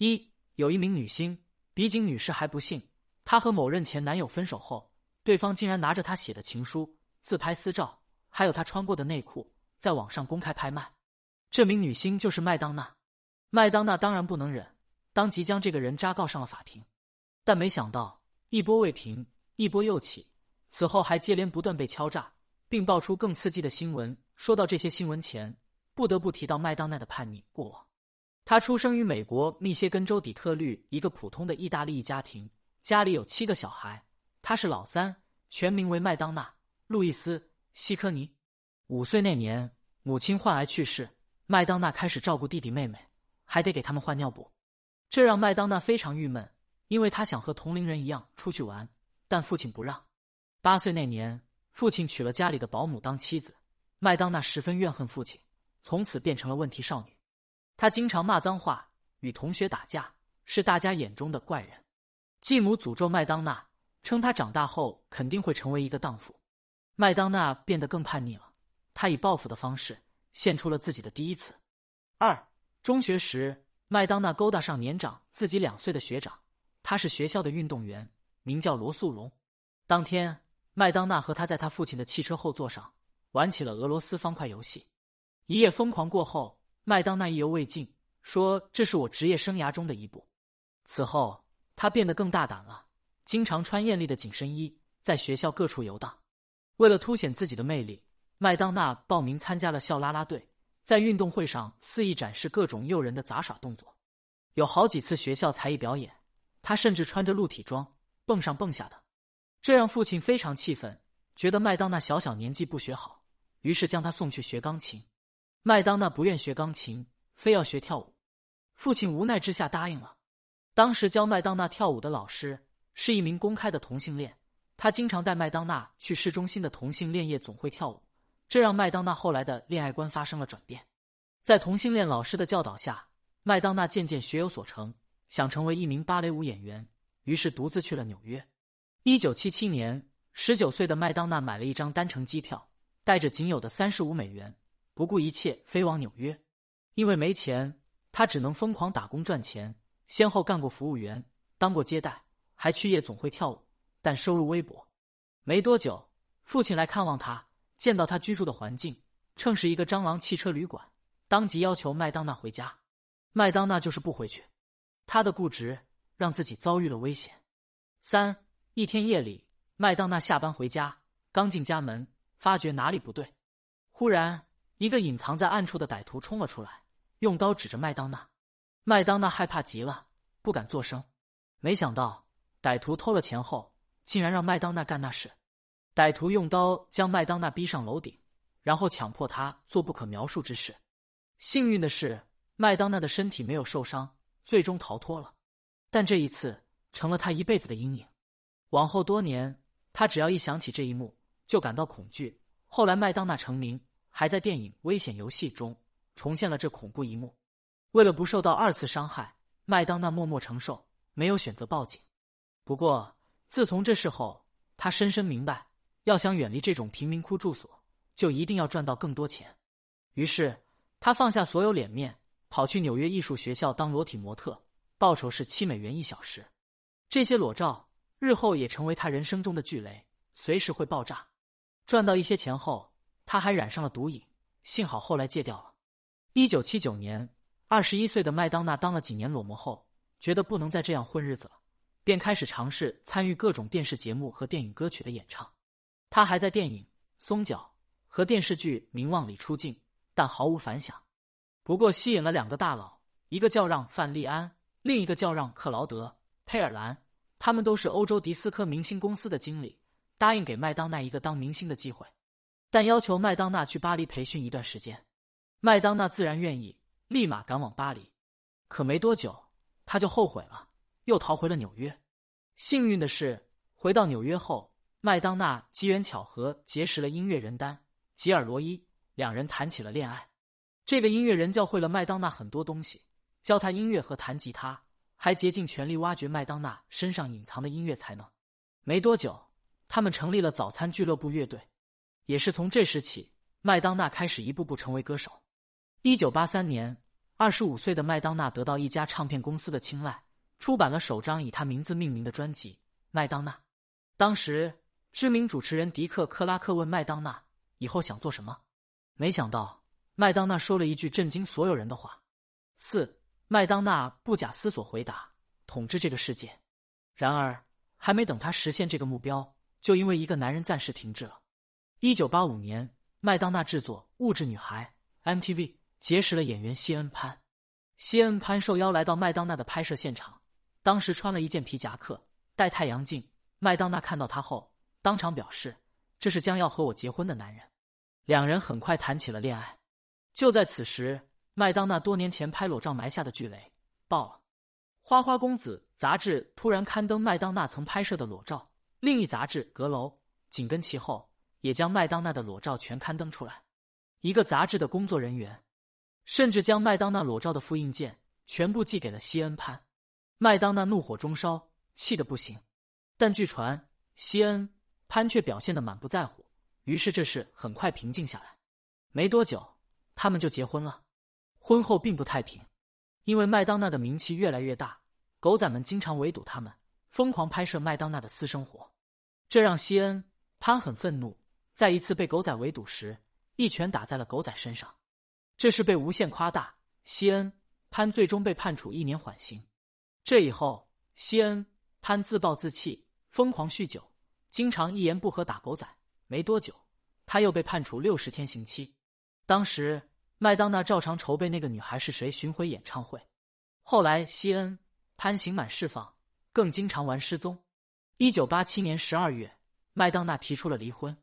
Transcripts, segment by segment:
一有一名女星，比景女士还不幸，她和某任前男友分手后，对方竟然拿着她写的情书、自拍私照，还有她穿过的内裤，在网上公开拍卖。这名女星就是麦当娜。麦当娜当然不能忍，当即将这个人渣告上了法庭。但没想到一波未平，一波又起，此后还接连不断被敲诈，并爆出更刺激的新闻。说到这些新闻前，不得不提到麦当娜的叛逆过往。她出生于美国密歇根州底特律一个普通的意大利家庭，家里有七个小孩，她是老三，全名为麦当娜·路易斯·希科尼。五岁那年，母亲患癌去世，麦当娜开始照顾弟弟妹妹，还得给他们换尿布，这让麦当娜非常郁闷，因为她想和同龄人一样出去玩，但父亲不让。八岁那年，父亲娶了家里的保姆当妻子，麦当娜十分怨恨父亲，从此变成了问题少女。他经常骂脏话，与同学打架，是大家眼中的怪人。继母诅咒麦当娜，称他长大后肯定会成为一个荡妇。麦当娜变得更叛逆了，他以报复的方式献出了自己的第一次。二中学时，麦当娜勾搭上年长自己两岁的学长，他是学校的运动员，名叫罗素荣。当天，麦当娜和他在他父亲的汽车后座上玩起了俄罗斯方块游戏，一夜疯狂过后。麦当娜意犹未尽，说：“这是我职业生涯中的一步。”此后，他变得更大胆了，经常穿艳丽的紧身衣，在学校各处游荡。为了凸显自己的魅力，麦当娜报名参加了校啦啦队，在运动会上肆意展示各种诱人的杂耍动作。有好几次学校才艺表演，他甚至穿着露体装蹦上蹦下的，这让父亲非常气愤，觉得麦当娜小小年纪不学好，于是将她送去学钢琴。麦当娜不愿学钢琴，非要学跳舞。父亲无奈之下答应了。当时教麦当娜跳舞的老师是一名公开的同性恋，他经常带麦当娜去市中心的同性恋夜总会跳舞，这让麦当娜后来的恋爱观发生了转变。在同性恋老师的教导下，麦当娜渐渐学有所成，想成为一名芭蕾舞演员，于是独自去了纽约。一九七七年，十九岁的麦当娜买了一张单程机票，带着仅有的三十五美元。不顾一切飞往纽约，因为没钱，他只能疯狂打工赚钱。先后干过服务员，当过接待，还去夜总会跳舞，但收入微薄。没多久，父亲来看望他，见到他居住的环境，称是一个蟑螂汽车旅馆，当即要求麦当娜回家。麦当娜就是不回去，他的固执让自己遭遇了危险。三一天夜里，麦当娜下班回家，刚进家门，发觉哪里不对，忽然。一个隐藏在暗处的歹徒冲了出来，用刀指着麦当娜。麦当娜害怕极了，不敢作声。没想到歹徒偷了钱后，竟然让麦当娜干那事。歹徒用刀将麦当娜逼上楼顶，然后强迫她做不可描述之事。幸运的是，麦当娜的身体没有受伤，最终逃脱了。但这一次成了她一辈子的阴影。往后多年，她只要一想起这一幕，就感到恐惧。后来，麦当娜成名。还在电影《危险游戏》中重现了这恐怖一幕。为了不受到二次伤害，麦当娜默默承受，没有选择报警。不过，自从这事后，他深深明白，要想远离这种贫民窟住所，就一定要赚到更多钱。于是，他放下所有脸面，跑去纽约艺术学校当裸体模特，报酬是七美元一小时。这些裸照日后也成为他人生中的巨雷，随时会爆炸。赚到一些钱后。他还染上了毒瘾，幸好后来戒掉了。一九七九年，二十一岁的麦当娜当了几年裸模后，觉得不能再这样混日子了，便开始尝试参与各种电视节目和电影歌曲的演唱。他还在电影《松脚》和电视剧《名望》里出镜，但毫无反响。不过吸引了两个大佬，一个叫让·范利安，另一个叫让·克劳德·佩尔兰，他们都是欧洲迪斯科明星公司的经理，答应给麦当娜一个当明星的机会。但要求麦当娜去巴黎培训一段时间，麦当娜自然愿意，立马赶往巴黎。可没多久，他就后悔了，又逃回了纽约。幸运的是，回到纽约后，麦当娜机缘巧合结识了音乐人丹·吉尔罗伊，两人谈起了恋爱。这个音乐人教会了麦当娜很多东西，教她音乐和弹吉他，还竭尽全力挖掘麦当娜身上隐藏的音乐才能。没多久，他们成立了早餐俱乐部乐队。也是从这时起，麦当娜开始一步步成为歌手。一九八三年，二十五岁的麦当娜得到一家唱片公司的青睐，出版了首张以她名字命名的专辑《麦当娜》。当时，知名主持人迪克·克拉克问麦当娜以后想做什么，没想到麦当娜说了一句震惊所有人的话：“四。”麦当娜不假思索回答：“统治这个世界。”然而，还没等她实现这个目标，就因为一个男人暂时停滞了。一九八五年，麦当娜制作《物质女孩》（MTV）。结识了演员谢恩潘，谢恩潘受邀来到麦当娜的拍摄现场，当时穿了一件皮夹克，戴太阳镜。麦当娜看到他后，当场表示：“这是将要和我结婚的男人。”两人很快谈起了恋爱。就在此时，麦当娜多年前拍裸照埋下的巨雷爆了。《花花公子》杂志突然刊登麦当娜曾拍摄的裸照，另一杂志《阁楼》紧跟其后，也将麦当娜的裸照全刊登出来。一个杂志的工作人员。甚至将麦当娜裸照的复印件全部寄给了西恩潘，麦当娜怒火中烧，气得不行。但据传，西恩潘却表现的满不在乎，于是这事很快平静下来。没多久，他们就结婚了。婚后并不太平，因为麦当娜的名气越来越大，狗仔们经常围堵他们，疯狂拍摄麦当娜的私生活，这让西恩潘很愤怒。在一次被狗仔围堵时，一拳打在了狗仔身上。这是被无限夸大。西恩潘最终被判处一年缓刑。这以后，西恩潘自暴自弃，疯狂酗酒，经常一言不合打狗仔。没多久，他又被判处六十天刑期。当时，麦当娜照常筹备《那个女孩是谁》巡回演唱会。后来，西恩潘刑满释放，更经常玩失踪。一九八七年十二月，麦当娜提出了离婚。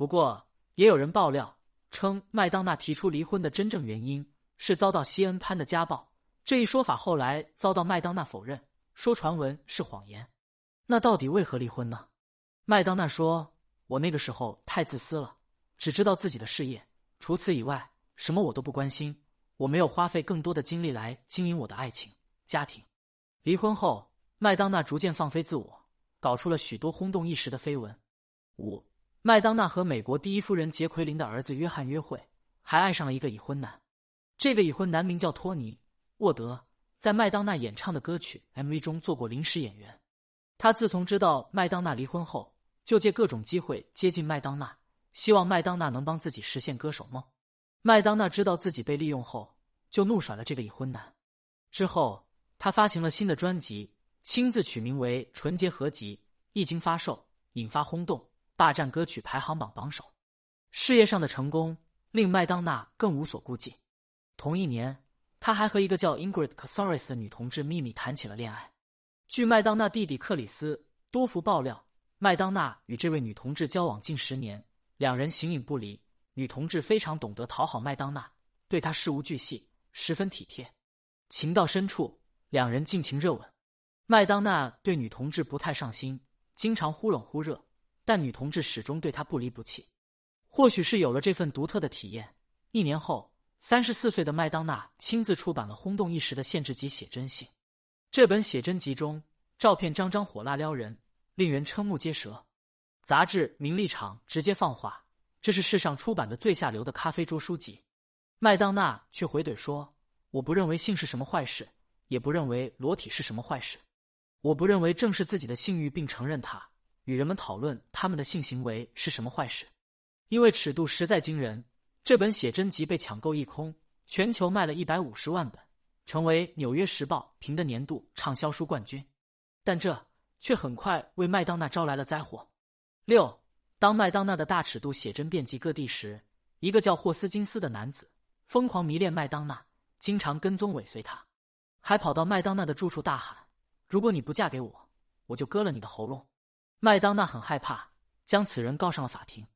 不过，也有人爆料。称麦当娜提出离婚的真正原因是遭到西恩潘的家暴，这一说法后来遭到麦当娜否认，说传闻是谎言。那到底为何离婚呢？麦当娜说：“我那个时候太自私了，只知道自己的事业，除此以外什么我都不关心。我没有花费更多的精力来经营我的爱情家庭。”离婚后，麦当娜逐渐放飞自我，搞出了许多轰动一时的绯闻。五。麦当娜和美国第一夫人杰奎琳的儿子约翰约会，还爱上了一个已婚男。这个已婚男名叫托尼·沃德，在麦当娜演唱的歌曲 MV 中做过临时演员。他自从知道麦当娜离婚后，就借各种机会接近麦当娜，希望麦当娜能帮自己实现歌手梦。麦当娜知道自己被利用后，就怒甩了这个已婚男。之后，他发行了新的专辑，亲自取名为《纯洁合集》，一经发售，引发轰动。霸占歌曲排行榜榜首，事业上的成功令麦当娜更无所顾忌。同一年，他还和一个叫 Ingrid Casares 的女同志秘密谈起了恋爱。据麦当娜弟弟克里斯多福爆料，麦当娜与这位女同志交往近十年，两人形影不离。女同志非常懂得讨好麦当娜，对她事无巨细，十分体贴。情到深处，两人尽情热吻。麦当娜对女同志不太上心，经常忽冷忽热。但女同志始终对他不离不弃，或许是有了这份独特的体验。一年后，三十四岁的麦当娜亲自出版了轰动一时的限制级写真信。这本写真集中照片张张火辣撩人，令人瞠目结舌。杂志《名利场》直接放话：“这是世上出版的最下流的咖啡桌书籍。”麦当娜却回怼说：“我不认为性是什么坏事，也不认为裸体是什么坏事。我不认为正视自己的性欲并承认它。”与人们讨论他们的性行为是什么坏事，因为尺度实在惊人。这本写真集被抢购一空，全球卖了一百五十万本，成为《纽约时报》评的年度畅销书冠军。但这却很快为麦当娜招来了灾祸。六，当麦当娜的大尺度写真遍及各地时，一个叫霍斯金斯的男子疯狂迷恋麦当娜，经常跟踪尾随她，还跑到麦当娜的住处大喊：“如果你不嫁给我，我就割了你的喉咙。”麦当娜很害怕，将此人告上了法庭。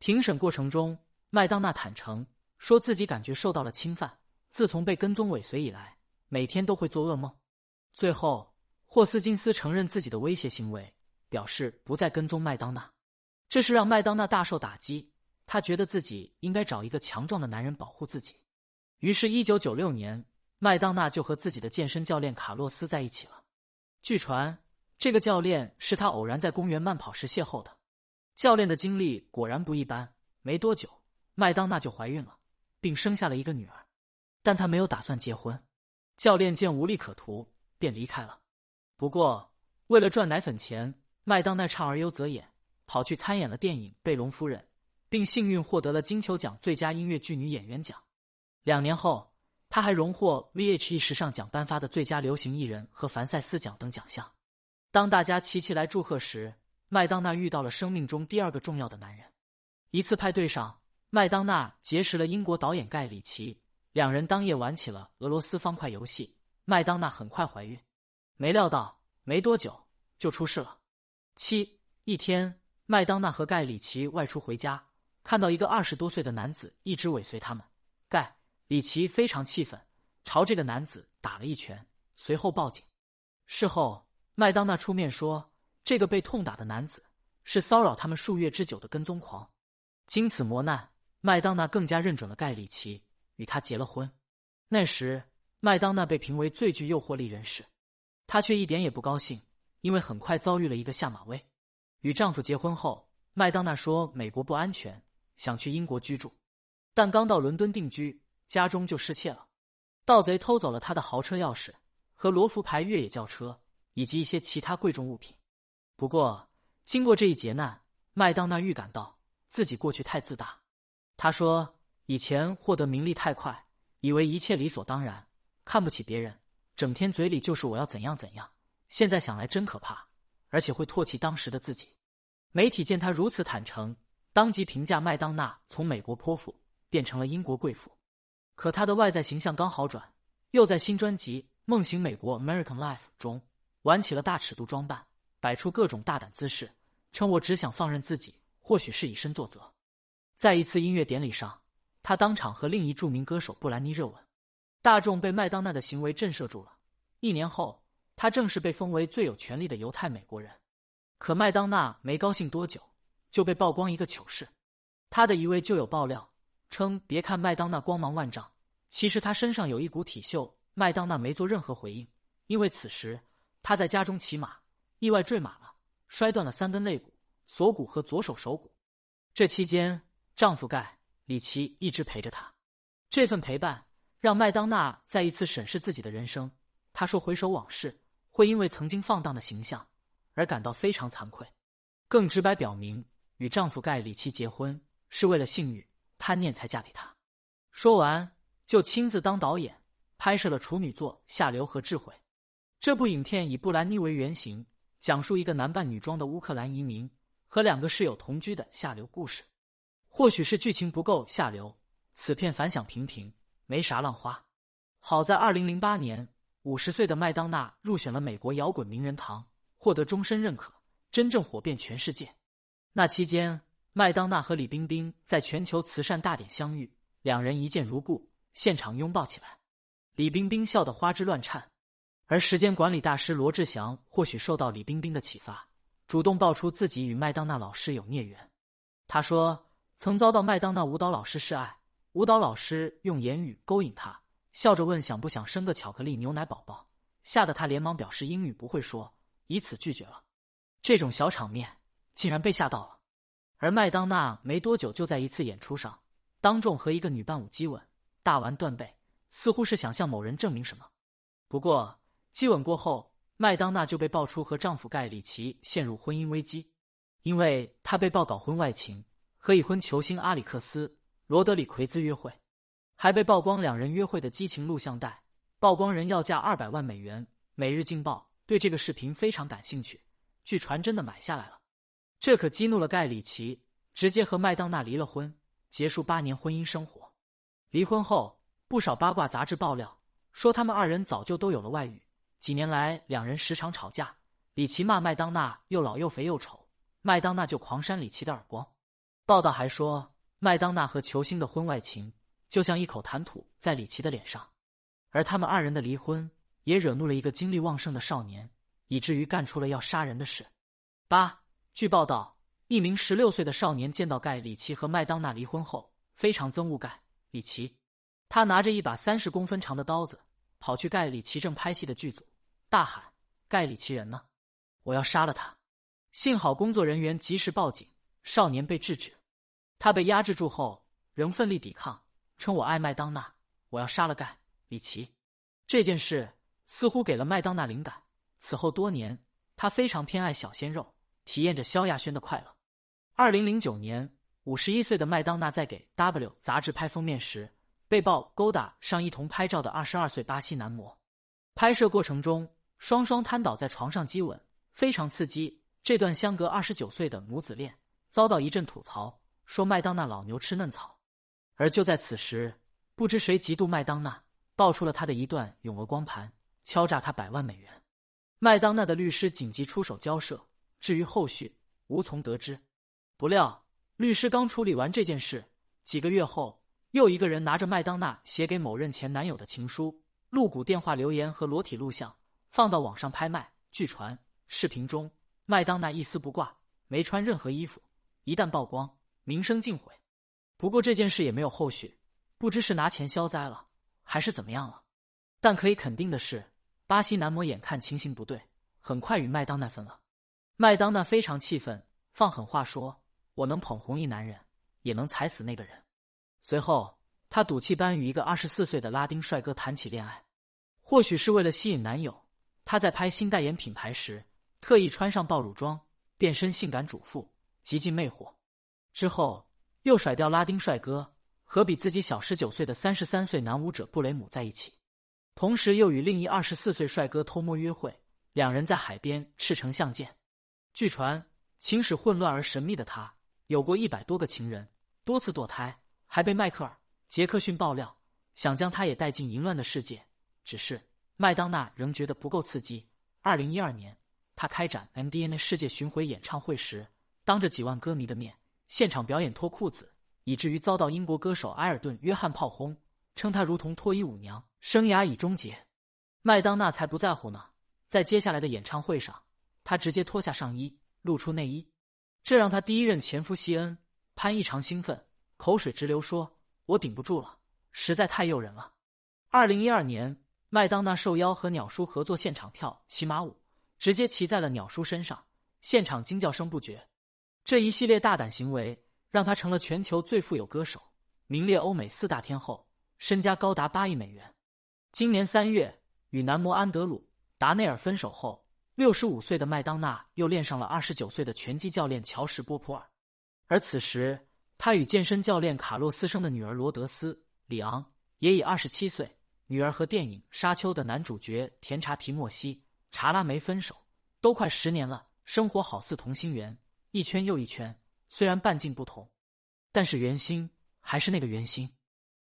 庭审过程中，麦当娜坦诚说自己感觉受到了侵犯，自从被跟踪尾随以来，每天都会做噩梦。最后，霍斯金斯承认自己的威胁行为，表示不再跟踪麦当娜。这是让麦当娜大受打击，她觉得自己应该找一个强壮的男人保护自己。于是，一九九六年，麦当娜就和自己的健身教练卡洛斯在一起了。据传。这个教练是他偶然在公园慢跑时邂逅的，教练的经历果然不一般。没多久，麦当娜就怀孕了，并生下了一个女儿。但他没有打算结婚。教练见无利可图，便离开了。不过，为了赚奶粉钱，麦当娜畅而优则演，跑去参演了电影《贝隆夫人》，并幸运获得了金球奖最佳音乐剧女演员奖。两年后，她还荣获 VHE 时尚奖颁发的最佳流行艺人和凡赛斯奖等奖项。当大家齐齐来祝贺时，麦当娜遇到了生命中第二个重要的男人。一次派对上，麦当娜结识了英国导演盖里奇，两人当夜玩起了俄罗斯方块游戏。麦当娜很快怀孕，没料到没多久就出事了。七一天，麦当娜和盖里奇外出回家，看到一个二十多岁的男子一直尾随他们。盖里奇非常气愤，朝这个男子打了一拳，随后报警。事后。麦当娜出面说，这个被痛打的男子是骚扰他们数月之久的跟踪狂。经此磨难，麦当娜更加认准了盖里奇，与他结了婚。那时，麦当娜被评为最具诱惑力人士，她却一点也不高兴，因为很快遭遇了一个下马威。与丈夫结婚后，麦当娜说美国不安全，想去英国居住，但刚到伦敦定居，家中就失窃了，盗贼偷走了她的豪车钥匙和罗浮牌越野轿车。以及一些其他贵重物品。不过，经过这一劫难，麦当娜预感到自己过去太自大。她说：“以前获得名利太快，以为一切理所当然，看不起别人，整天嘴里就是我要怎样怎样。现在想来真可怕，而且会唾弃当时的自己。”媒体见她如此坦诚，当即评价麦当娜从美国泼妇变成了英国贵妇。可她的外在形象刚好转，又在新专辑《梦醒美国 American Life》中。玩起了大尺度装扮，摆出各种大胆姿势，称我只想放任自己，或许是以身作则。在一次音乐典礼上，他当场和另一著名歌手布兰妮热吻，大众被麦当娜的行为震慑住了。一年后，他正式被封为最有权力的犹太美国人。可麦当娜没高兴多久，就被曝光一个糗事。他的一位旧友爆料称：“别看麦当娜光芒万丈，其实她身上有一股体锈。”麦当娜没做任何回应，因为此时。她在家中骑马，意外坠马了，摔断了三根肋骨、锁骨和左手手骨。这期间，丈夫盖里奇一直陪着她。这份陪伴让麦当娜再一次审视自己的人生。她说：“回首往事，会因为曾经放荡的形象而感到非常惭愧。”更直白表明，与丈夫盖里奇结婚是为了性欲贪念才嫁给他。说完，就亲自当导演拍摄了处女作《下流和智慧》。这部影片以布兰妮为原型，讲述一个男扮女装的乌克兰移民和两个室友同居的下流故事。或许是剧情不够下流，此片反响平平，没啥浪花。好在二零零八年，五十岁的麦当娜入选了美国摇滚名人堂，获得终身认可，真正火遍全世界。那期间，麦当娜和李冰冰在全球慈善大典相遇，两人一见如故，现场拥抱起来。李冰冰笑得花枝乱颤。而时间管理大师罗志祥或许受到李冰冰的启发，主动爆出自己与麦当娜老师有孽缘。他说曾遭到麦当娜舞蹈老师示爱，舞蹈老师用言语勾引他，笑着问想不想生个巧克力牛奶宝宝，吓得他连忙表示英语不会说，以此拒绝了。这种小场面竟然被吓到了。而麦当娜没多久就在一次演出上当众和一个女伴舞激吻，大玩断背，似乎是想向某人证明什么。不过。激吻过后，麦当娜就被爆出和丈夫盖里奇陷入婚姻危机，因为她被曝搞婚外情，和已婚球星阿里克斯·罗德里奎兹约会，还被曝光两人约会的激情录像带，曝光人要价二百万美元。每日劲报对这个视频非常感兴趣，据传真的买下来了。这可激怒了盖里奇，直接和麦当娜离了婚，结束八年婚姻生活。离婚后，不少八卦杂志爆料说他们二人早就都有了外遇。几年来，两人时常吵架。李奇骂麦当娜又老又肥又丑，麦当娜就狂扇李奇的耳光。报道还说，麦当娜和球星的婚外情就像一口痰吐在李奇的脸上。而他们二人的离婚也惹怒了一个精力旺盛的少年，以至于干出了要杀人的事。八，据报道，一名十六岁的少年见到盖里奇和麦当娜离婚后，非常憎恶盖里奇。他拿着一把三十公分长的刀子，跑去盖里奇正拍戏的剧组。大喊：“盖里奇人呢？我要杀了他！”幸好工作人员及时报警，少年被制止。他被压制住后，仍奋力抵抗，称：“我爱麦当娜，我要杀了盖里奇。这件事似乎给了麦当娜灵感。此后多年，他非常偏爱小鲜肉，体验着萧亚轩的快乐。二零零九年，五十一岁的麦当娜在给《W》杂志拍封面时，被曝勾搭上一同拍照的二十二岁巴西男模。拍摄过程中，双双瘫倒在床上激吻，非常刺激。这段相隔二十九岁的母子恋遭到一阵吐槽，说麦当娜老牛吃嫩草。而就在此时，不知谁嫉妒麦当娜，爆出了他的一段永额光盘，敲诈他百万美元。麦当娜的律师紧急出手交涉，至于后续，无从得知。不料，律师刚处理完这件事，几个月后，又一个人拿着麦当娜写给某任前男友的情书、露骨电话留言和裸体录像，放到网上拍卖。据传，视频中麦当娜一丝不挂，没穿任何衣服，一旦曝光，名声尽毁。不过这件事也没有后续，不知是拿钱消灾了，还是怎么样了。但可以肯定的是。巴西男模眼看情形不对，很快与麦当娜分了。麦当娜非常气愤，放狠话说：“我能捧红一男人，也能踩死那个人。”随后，他赌气般与一个二十四岁的拉丁帅哥谈起恋爱。或许是为了吸引男友，他在拍新代言品牌时，特意穿上爆乳装，变身性感主妇，极尽魅惑。之后，又甩掉拉丁帅哥，和比自己小十九岁的三十三岁男舞者布雷姆在一起。同时又与另一二十四岁帅哥偷摸约会，两人在海边赤诚相见。据传，情史混乱而神秘的他，有过一百多个情人，多次堕胎，还被迈克尔·杰克逊爆料想将他也带进淫乱的世界。只是麦当娜仍觉得不够刺激。二零一二年，她开展 MDNA 世界巡回演唱会时，当着几万歌迷的面现场表演脱裤子，以至于遭到英国歌手埃尔顿·约翰炮轰，称他如同脱衣舞娘。生涯已终结，麦当娜才不在乎呢。在接下来的演唱会上，她直接脱下上衣，露出内衣，这让她第一任前夫西恩潘异常兴奋，口水直流，说：“我顶不住了，实在太诱人了。”二零一二年，麦当娜受邀和鸟叔合作现场跳骑马舞，直接骑在了鸟叔身上，现场惊叫声不绝。这一系列大胆行为，让她成了全球最富有歌手，名列欧美四大天后，身家高达八亿美元。今年三月，与男模安德鲁·达内尔分手后，六十五岁的麦当娜又恋上了二十九岁的拳击教练乔什·波普尔。而此时，她与健身教练卡洛斯生的女儿罗德斯·里昂也已二十七岁。女儿和电影《沙丘》的男主角甜茶提莫西·查拉梅分手，都快十年了，生活好似同心圆，一圈又一圈。虽然半径不同，但是圆心还是那个圆心。